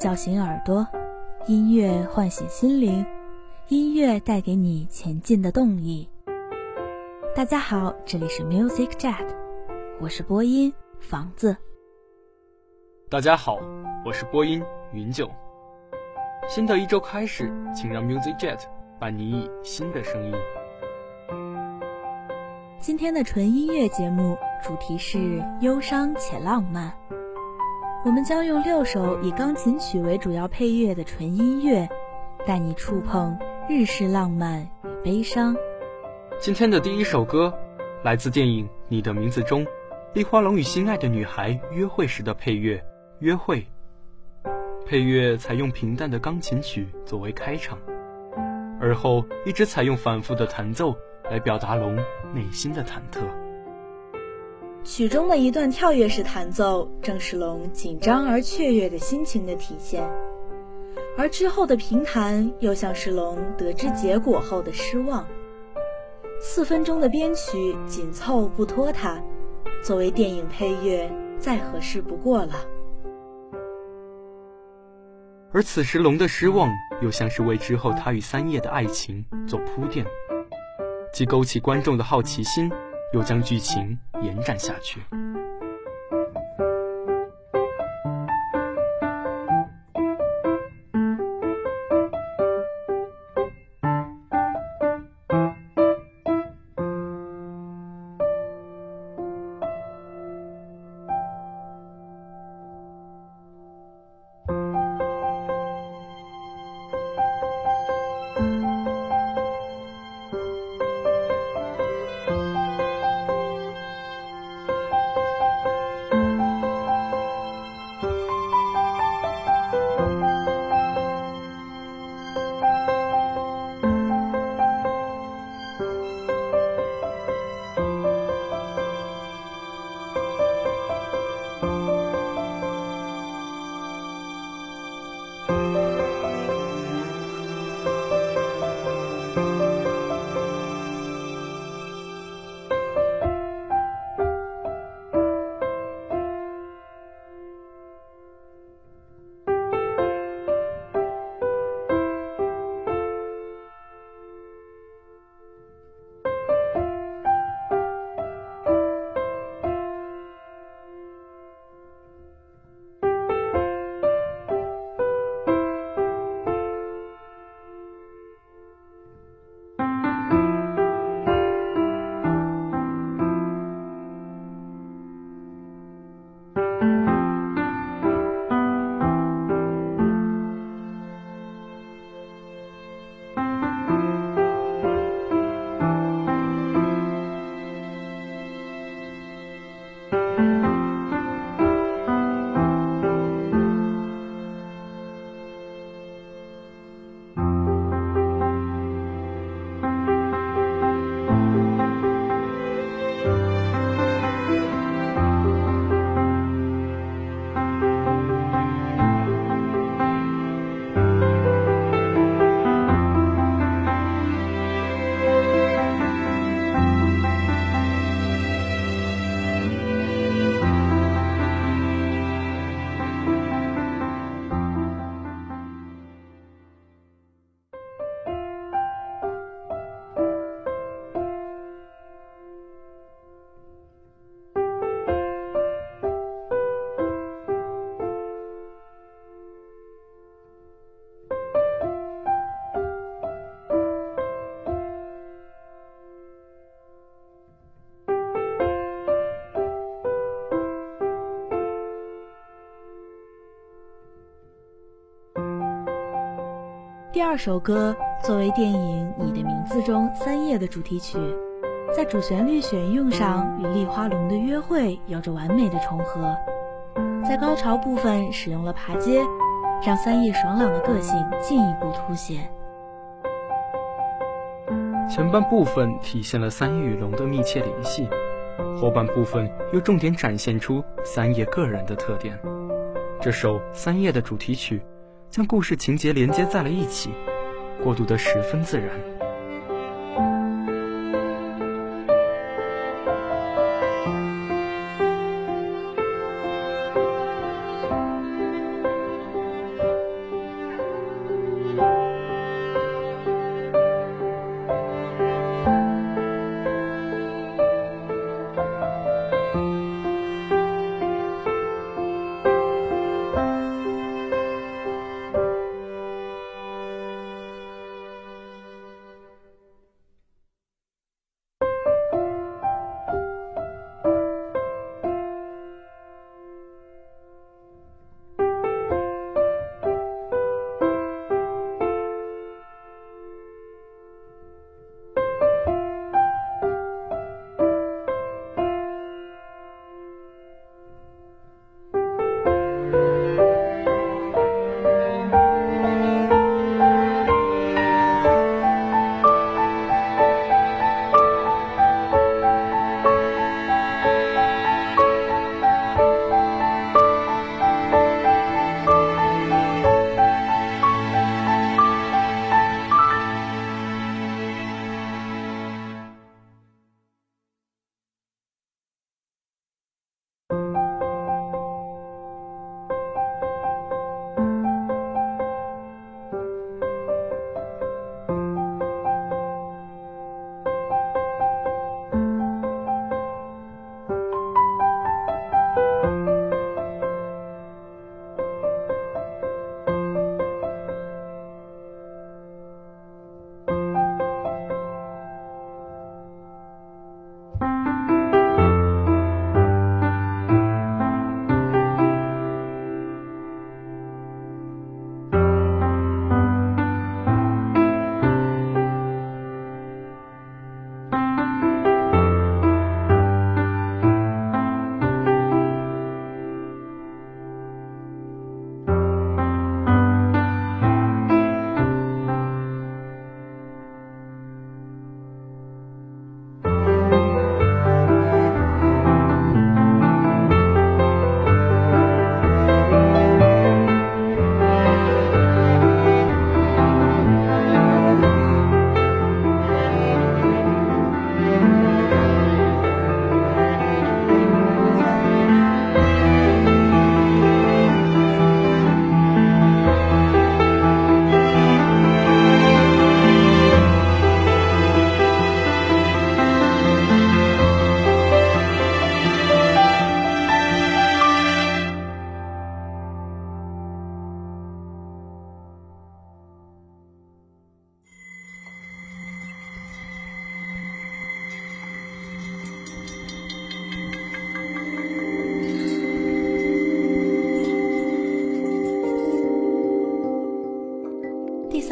叫醒耳朵，音乐唤醒心灵，音乐带给你前进的动力。大家好，这里是 Music Jet，我是播音房子。大家好，我是播音云九。新的一周开始，请让 Music Jet 伴你以新的声音。今天的纯音乐节目主题是忧伤且浪漫。我们将用六首以钢琴曲为主要配乐的纯音乐，带你触碰日式浪漫与悲伤。今天的第一首歌，来自电影《你的名字》中，立花龙与心爱的女孩约会时的配乐《约会》。配乐采用平淡的钢琴曲作为开场，而后一直采用反复的弹奏来表达龙内心的忐忑。曲中的一段跳跃式弹奏，正是龙紧张而雀跃的心情的体现；而之后的平弹，又像是龙得知结果后的失望。四分钟的编曲紧凑不拖沓，作为电影配乐再合适不过了。而此时龙的失望，又像是为之后他与三叶的爱情做铺垫，既勾起观众的好奇心。又将剧情延展下去。第二首歌作为电影《你的名字》中三叶的主题曲，在主旋律选用上与丽花龙的约会有着完美的重合，在高潮部分使用了爬阶，让三叶爽朗的个性进一步凸显。前半部分体现了三叶与龙的密切联系，后半部分又重点展现出三叶个人的特点。这首三叶的主题曲。将故事情节连接在了一起，过渡得十分自然。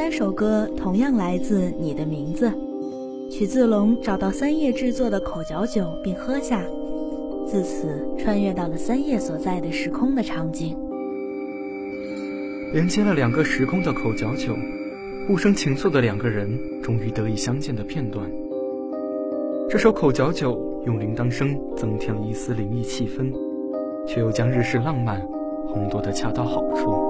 三首歌同样来自《你的名字》，曲自龙找到三叶制作的口嚼酒并喝下，自此穿越到了三叶所在的时空的场景，连接了两个时空的口嚼酒，互生情愫的两个人终于得以相见的片段。这首口嚼酒用铃铛声增添了一丝灵异气氛，却又将日式浪漫烘托得恰到好处。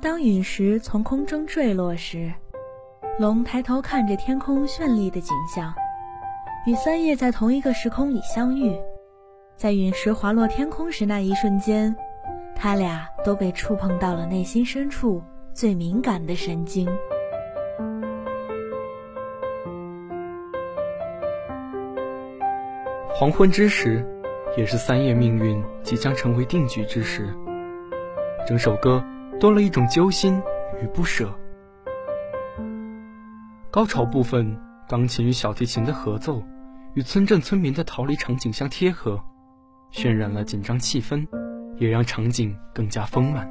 当陨石从空中坠落时，龙抬头看着天空绚丽的景象，与三叶在同一个时空里相遇。在陨石滑落天空时那一瞬间，他俩都被触碰到了内心深处最敏感的神经。黄昏之时，也是三叶命运即将成为定局之时。整首歌多了一种揪心与不舍。高潮部分，钢琴与小提琴的合奏，与村镇村民的逃离场景相贴合，渲染了紧张气氛，也让场景更加丰满。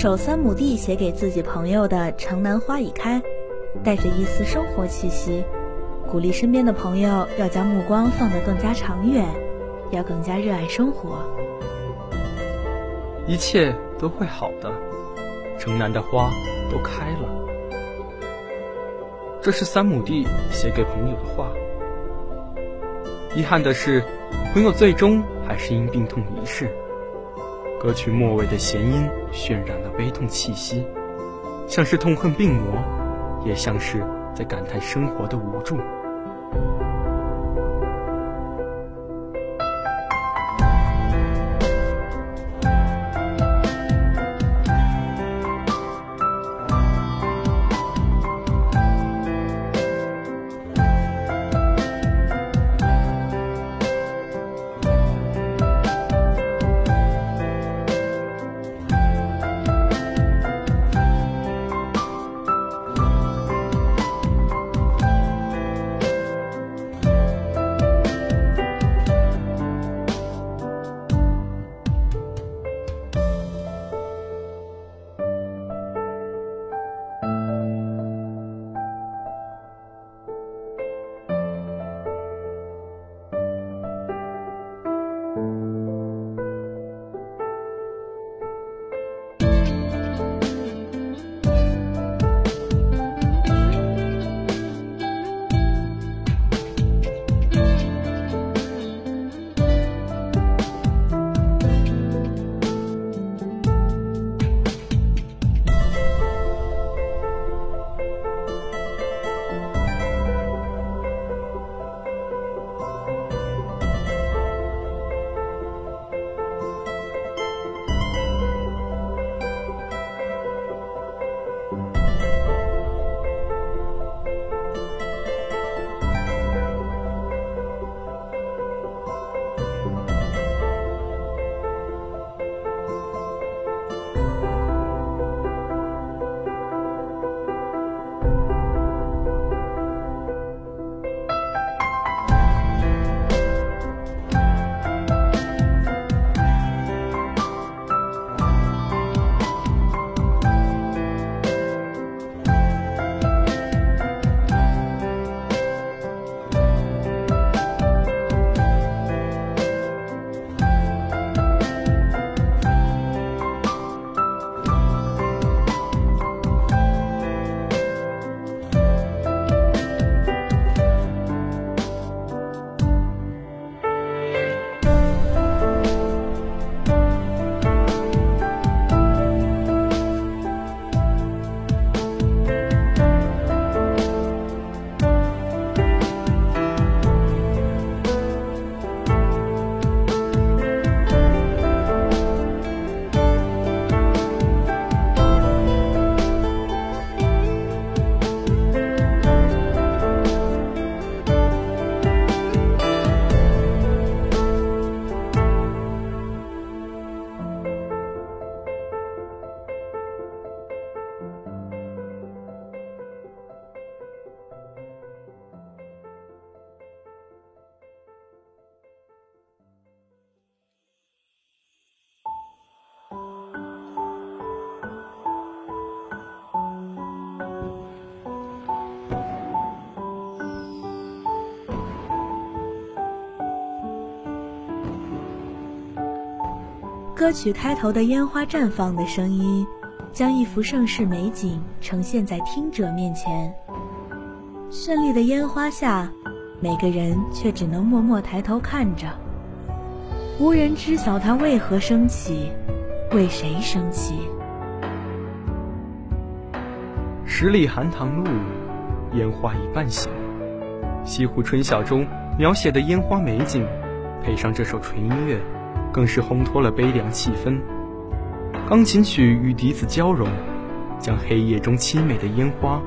首三亩地写给自己朋友的《城南花已开》，带着一丝生活气息，鼓励身边的朋友要将目光放得更加长远，要更加热爱生活。一切都会好的，城南的花都开了。这是三亩地写给朋友的话。遗憾的是，朋友最终还是因病痛离世。歌曲末尾的弦音渲染了悲痛气息，像是痛恨病魔，也像是在感叹生活的无助。歌曲开头的烟花绽放的声音，将一幅盛世美景呈现在听者面前。绚丽的烟花下，每个人却只能默默抬头看着，无人知晓它为何升起，为谁升起。十里寒塘路，烟花已半醒。西湖春晓中描写的烟花美景，配上这首纯音乐，更是烘托了悲凉气氛。钢琴曲与笛子交融，将黑夜中凄美的烟花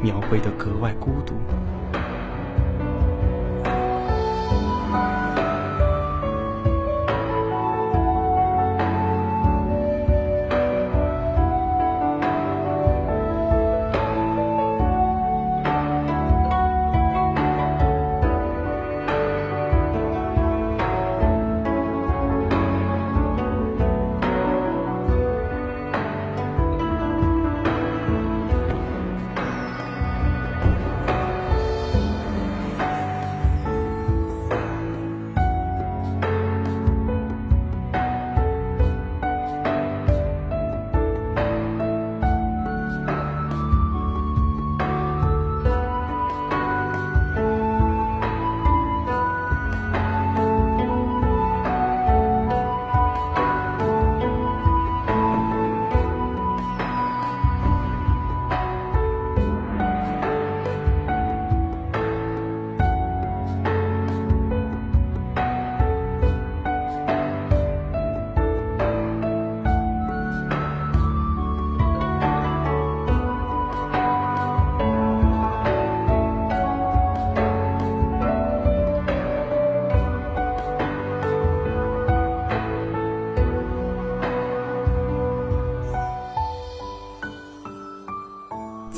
描绘得格外孤独。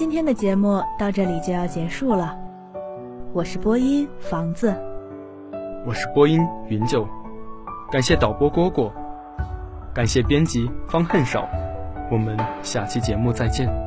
今天的节目到这里就要结束了，我是播音房子，我是播音云九，感谢导播蝈蝈，感谢编辑方恨少，我们下期节目再见。